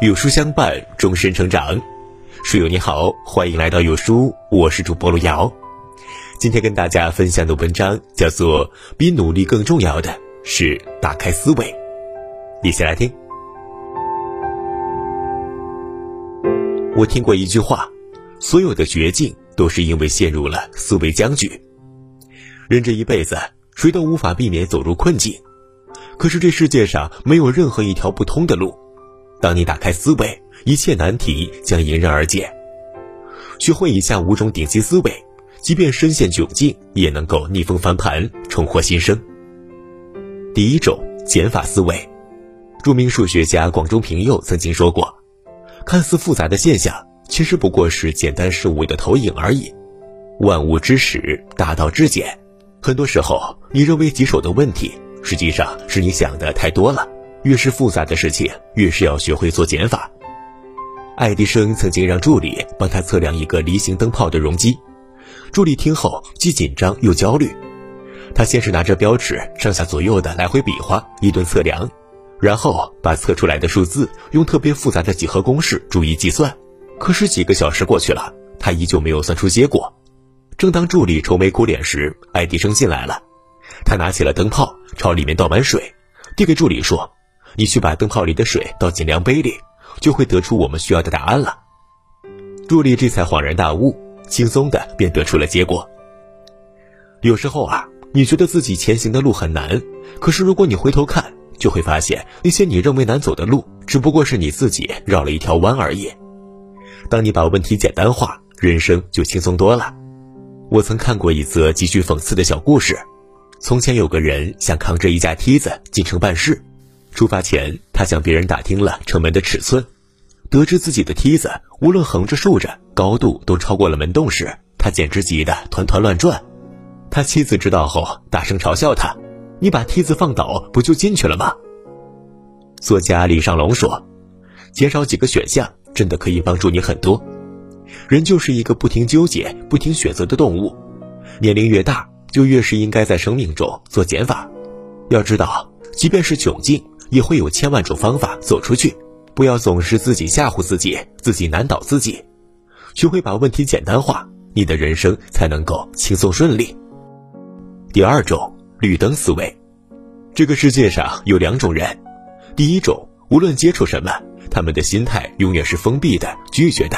有书相伴，终身成长。书友你好，欢迎来到有书，我是主播路遥。今天跟大家分享的文章叫做《比努力更重要的是打开思维》，一起来听。我听过一句话：所有的绝境都是因为陷入了思维僵局。人这一辈子，谁都无法避免走入困境。可是这世界上没有任何一条不通的路。当你打开思维，一切难题将迎刃而解。学会以下五种顶级思维，即便身陷窘境，也能够逆风翻盘，重获新生。第一种减法思维，著名数学家广中平佑曾经说过：“看似复杂的现象，其实不过是简单事物的投影而已。万物之始，大道至简。很多时候，你认为棘手的问题，实际上是你想的太多了。”越是复杂的事情，越是要学会做减法。爱迪生曾经让助理帮他测量一个梨形灯泡的容积，助理听后既紧张又焦虑。他先是拿着标尺上下左右的来回比划一顿测量，然后把测出来的数字用特别复杂的几何公式逐一计算。可是几个小时过去了，他依旧没有算出结果。正当助理愁眉苦脸时，爱迪生进来了。他拿起了灯泡，朝里面倒满水，递给助理说。你去把灯泡里的水倒进量杯里，就会得出我们需要的答案了。助理这才恍然大悟，轻松的便得出了结果。有时候啊，你觉得自己前行的路很难，可是如果你回头看，就会发现那些你认为难走的路，只不过是你自己绕了一条弯而已。当你把问题简单化，人生就轻松多了。我曾看过一则极具讽刺的小故事：从前有个人想扛着一架梯子进城办事。出发前，他向别人打听了城门的尺寸，得知自己的梯子无论横着竖着，高度都超过了门洞时，他简直急得团团乱转。他妻子知道后，大声嘲笑他：“你把梯子放倒，不就进去了吗？”作家李尚龙说：“减少几个选项，真的可以帮助你很多。人就是一个不停纠结、不停选择的动物，年龄越大，就越是应该在生命中做减法。要知道，即便是窘境。”也会有千万种方法走出去，不要总是自己吓唬自己，自己难倒自己，学会把问题简单化，你的人生才能够轻松顺利。第二种绿灯思维，这个世界上有两种人，第一种无论接触什么，他们的心态永远是封闭的、拒绝的，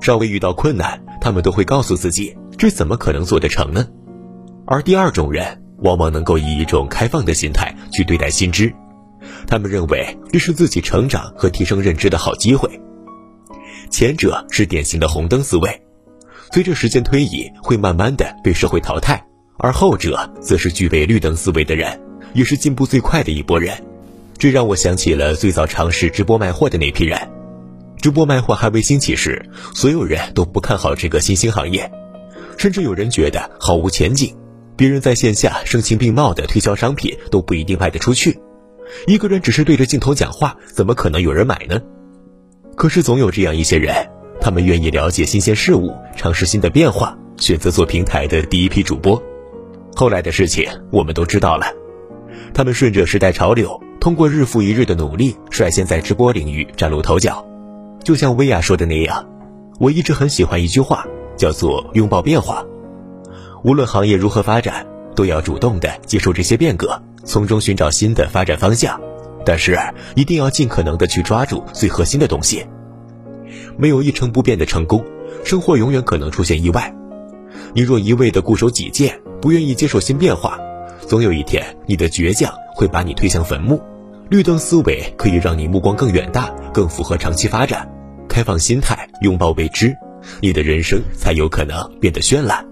稍微遇到困难，他们都会告诉自己，这怎么可能做得成呢？而第二种人，往往能够以一种开放的心态去对待新知。他们认为这是自己成长和提升认知的好机会。前者是典型的红灯思维，随着时间推移会慢慢的被社会淘汰；而后者则是具备绿灯思维的人，也是进步最快的一波人。这让我想起了最早尝试直播卖货的那批人。直播卖货还未兴起时，所有人都不看好这个新兴行业，甚至有人觉得毫无前景。别人在线下声情并茂的推销商品，都不一定卖得出去。一个人只是对着镜头讲话，怎么可能有人买呢？可是总有这样一些人，他们愿意了解新鲜事物，尝试新的变化，选择做平台的第一批主播。后来的事情我们都知道了，他们顺着时代潮流，通过日复一日的努力，率先在直播领域崭露头角。就像薇娅说的那样，我一直很喜欢一句话，叫做“拥抱变化”。无论行业如何发展，都要主动的接受这些变革。从中寻找新的发展方向，但是一定要尽可能的去抓住最核心的东西。没有一成不变的成功，生活永远可能出现意外。你若一味的固守己见，不愿意接受新变化，总有一天你的倔强会把你推向坟墓。绿灯思维可以让你目光更远大，更符合长期发展。开放心态，拥抱未知，你的人生才有可能变得绚烂。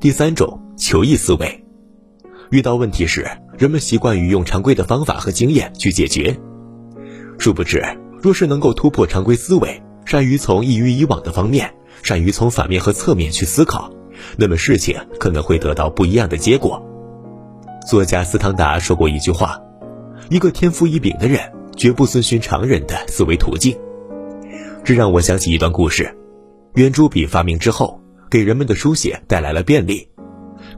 第三种求异思维。遇到问题时，人们习惯于用常规的方法和经验去解决，殊不知，若是能够突破常规思维，善于从异于以往的方面，善于从反面和侧面去思考，那么事情可能会得到不一样的结果。作家斯汤达说过一句话：“一个天赋异禀的人，绝不遵循常人的思维途径。”这让我想起一段故事：圆珠笔发明之后，给人们的书写带来了便利。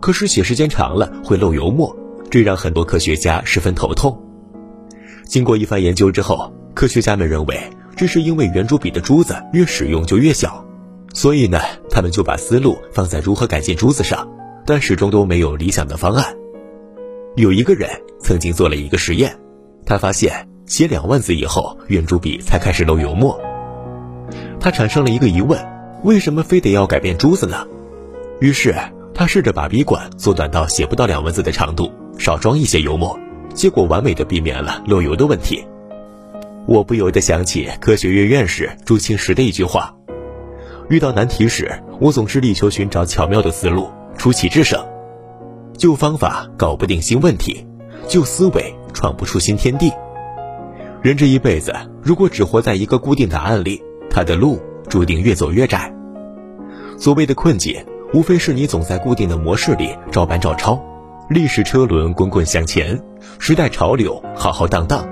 可是写时间长了会漏油墨，这让很多科学家十分头痛。经过一番研究之后，科学家们认为，这是因为圆珠笔的珠子越使用就越小，所以呢，他们就把思路放在如何改进珠子上，但始终都没有理想的方案。有一个人曾经做了一个实验，他发现写两万字以后，圆珠笔才开始漏油墨。他产生了一个疑问：为什么非得要改变珠子呢？于是他试着把笔管缩短到写不到两万字的长度，少装一些油墨，结果完美的避免了漏油的问题。我不由得想起科学院院士朱清时的一句话：遇到难题时，我总是力求寻找巧妙的思路，出奇制胜。旧方法搞不定新问题，旧思维闯不出新天地。人这一辈子，如果只活在一个固定答案里，他的路注定越走越窄。所谓的困境，无非是你总在固定的模式里照搬照抄，历史车轮滚滚向前，时代潮流浩浩荡荡。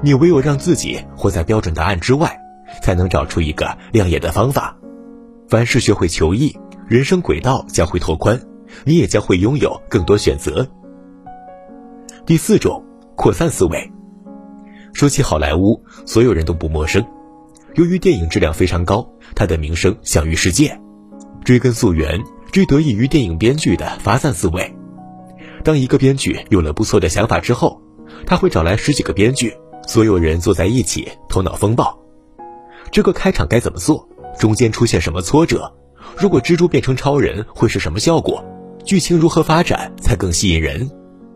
你唯有让自己活在标准答案之外，才能找出一个亮眼的方法。凡事学会求异，人生轨道将会拓宽，你也将会拥有更多选择。第四种，扩散思维。说起好莱坞，所有人都不陌生。由于电影质量非常高，它的名声享誉世界。追根溯源，这得益于电影编剧的发散思维。当一个编剧有了不错的想法之后，他会找来十几个编剧，所有人坐在一起，头脑风暴。这个开场该怎么做？中间出现什么挫折？如果蜘蛛变成超人会是什么效果？剧情如何发展才更吸引人？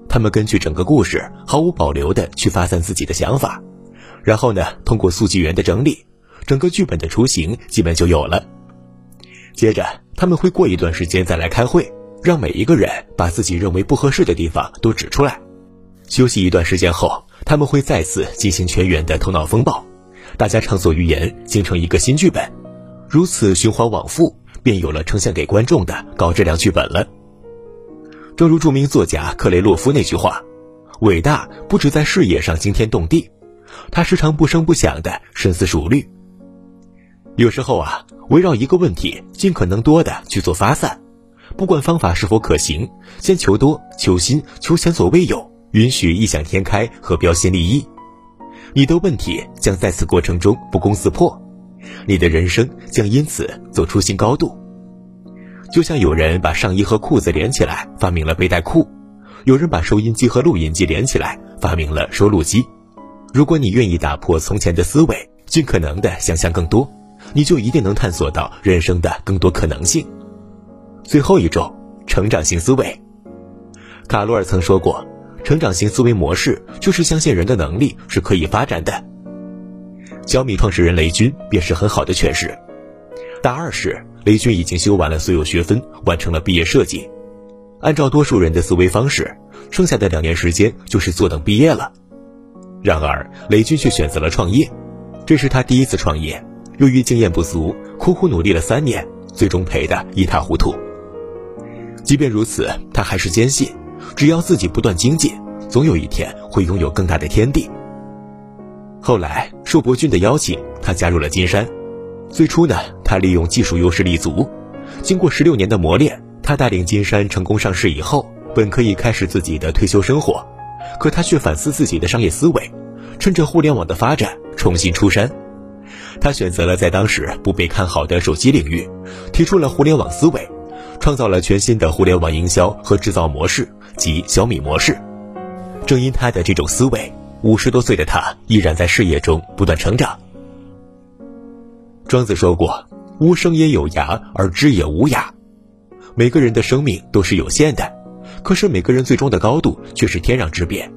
他们根据整个故事毫无保留的去发散自己的想法，然后呢，通过速记员的整理。整个剧本的雏形基本就有了。接着他们会过一段时间再来开会，让每一个人把自己认为不合适的地方都指出来。休息一段时间后，他们会再次进行全员的头脑风暴，大家畅所欲言，形成一个新剧本。如此循环往复，便有了呈现给观众的高质量剧本了。正如著名作家克雷洛夫那句话：“伟大不止在事业上惊天动地，他时常不声不响的深思熟虑。”有时候啊，围绕一个问题，尽可能多的去做发散，不管方法是否可行，先求多、求新、求前所未有，允许异想天开和标新立异，你的问题将在此过程中不攻自破，你的人生将因此走出新高度。就像有人把上衣和裤子连起来，发明了背带裤；有人把收音机和录音机连起来，发明了收录机。如果你愿意打破从前的思维，尽可能的想象更多。你就一定能探索到人生的更多可能性。最后一种，成长型思维。卡罗尔曾说过，成长型思维模式就是相信人的能力是可以发展的。小米创始人雷军便是很好的诠释。大二时，雷军已经修完了所有学分，完成了毕业设计。按照多数人的思维方式，剩下的两年时间就是坐等毕业了。然而，雷军却选择了创业，这是他第一次创业。由于经验不足，苦苦努力了三年，最终赔得一塌糊涂。即便如此，他还是坚信，只要自己不断精进，总有一天会拥有更大的天地。后来受伯君的邀请，他加入了金山。最初呢，他利用技术优势立足，经过十六年的磨练，他带领金山成功上市以后，本可以开始自己的退休生活，可他却反思自己的商业思维，趁着互联网的发展，重新出山。他选择了在当时不被看好的手机领域，提出了互联网思维，创造了全新的互联网营销和制造模式及小米模式。正因他的这种思维，五十多岁的他依然在事业中不断成长。庄子说过：“吾生也有涯，而知也无涯。”每个人的生命都是有限的，可是每个人最终的高度却是天壤之别。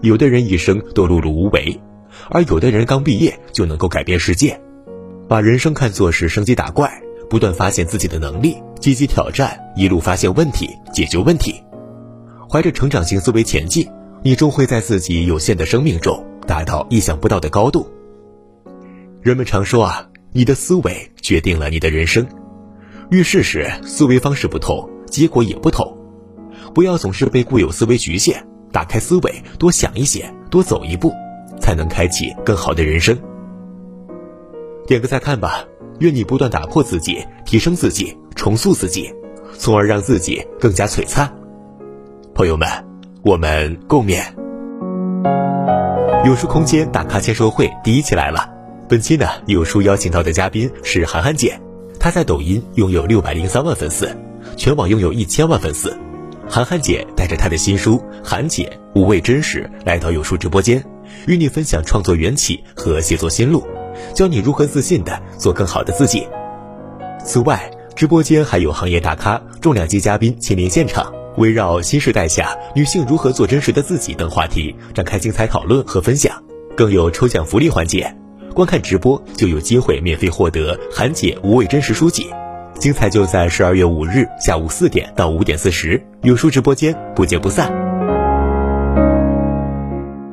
有的人一生都碌碌无为。而有的人刚毕业就能够改变世界，把人生看作是升级打怪，不断发现自己的能力，积极挑战，一路发现问题，解决问题，怀着成长型思维前进，你终会在自己有限的生命中达到意想不到的高度。人们常说啊，你的思维决定了你的人生，遇事时思维方式不同，结果也不同。不要总是被固有思维局限，打开思维，多想一些，多走一步。才能开启更好的人生。点个再看吧，愿你不断打破自己，提升自己，重塑自己，从而让自己更加璀璨。朋友们，我们共勉。有书空间大咖签售会第一期来了。本期呢，有书邀请到的嘉宾是韩寒姐，她在抖音拥有六百零三万粉丝，全网拥有一千万粉丝。韩寒姐带着她的新书《韩姐无畏真实》来到有书直播间，与你分享创作缘起和写作心路，教你如何自信的做更好的自己。此外，直播间还有行业大咖、重量级嘉宾亲临现场，围绕新时代下女性如何做真实的自己等话题展开精彩讨论和分享，更有抽奖福利环节。观看直播就有机会免费获得韩姐无畏真实书籍，精彩就在十二月五日下午四点到五点四十，有书直播间不见不散。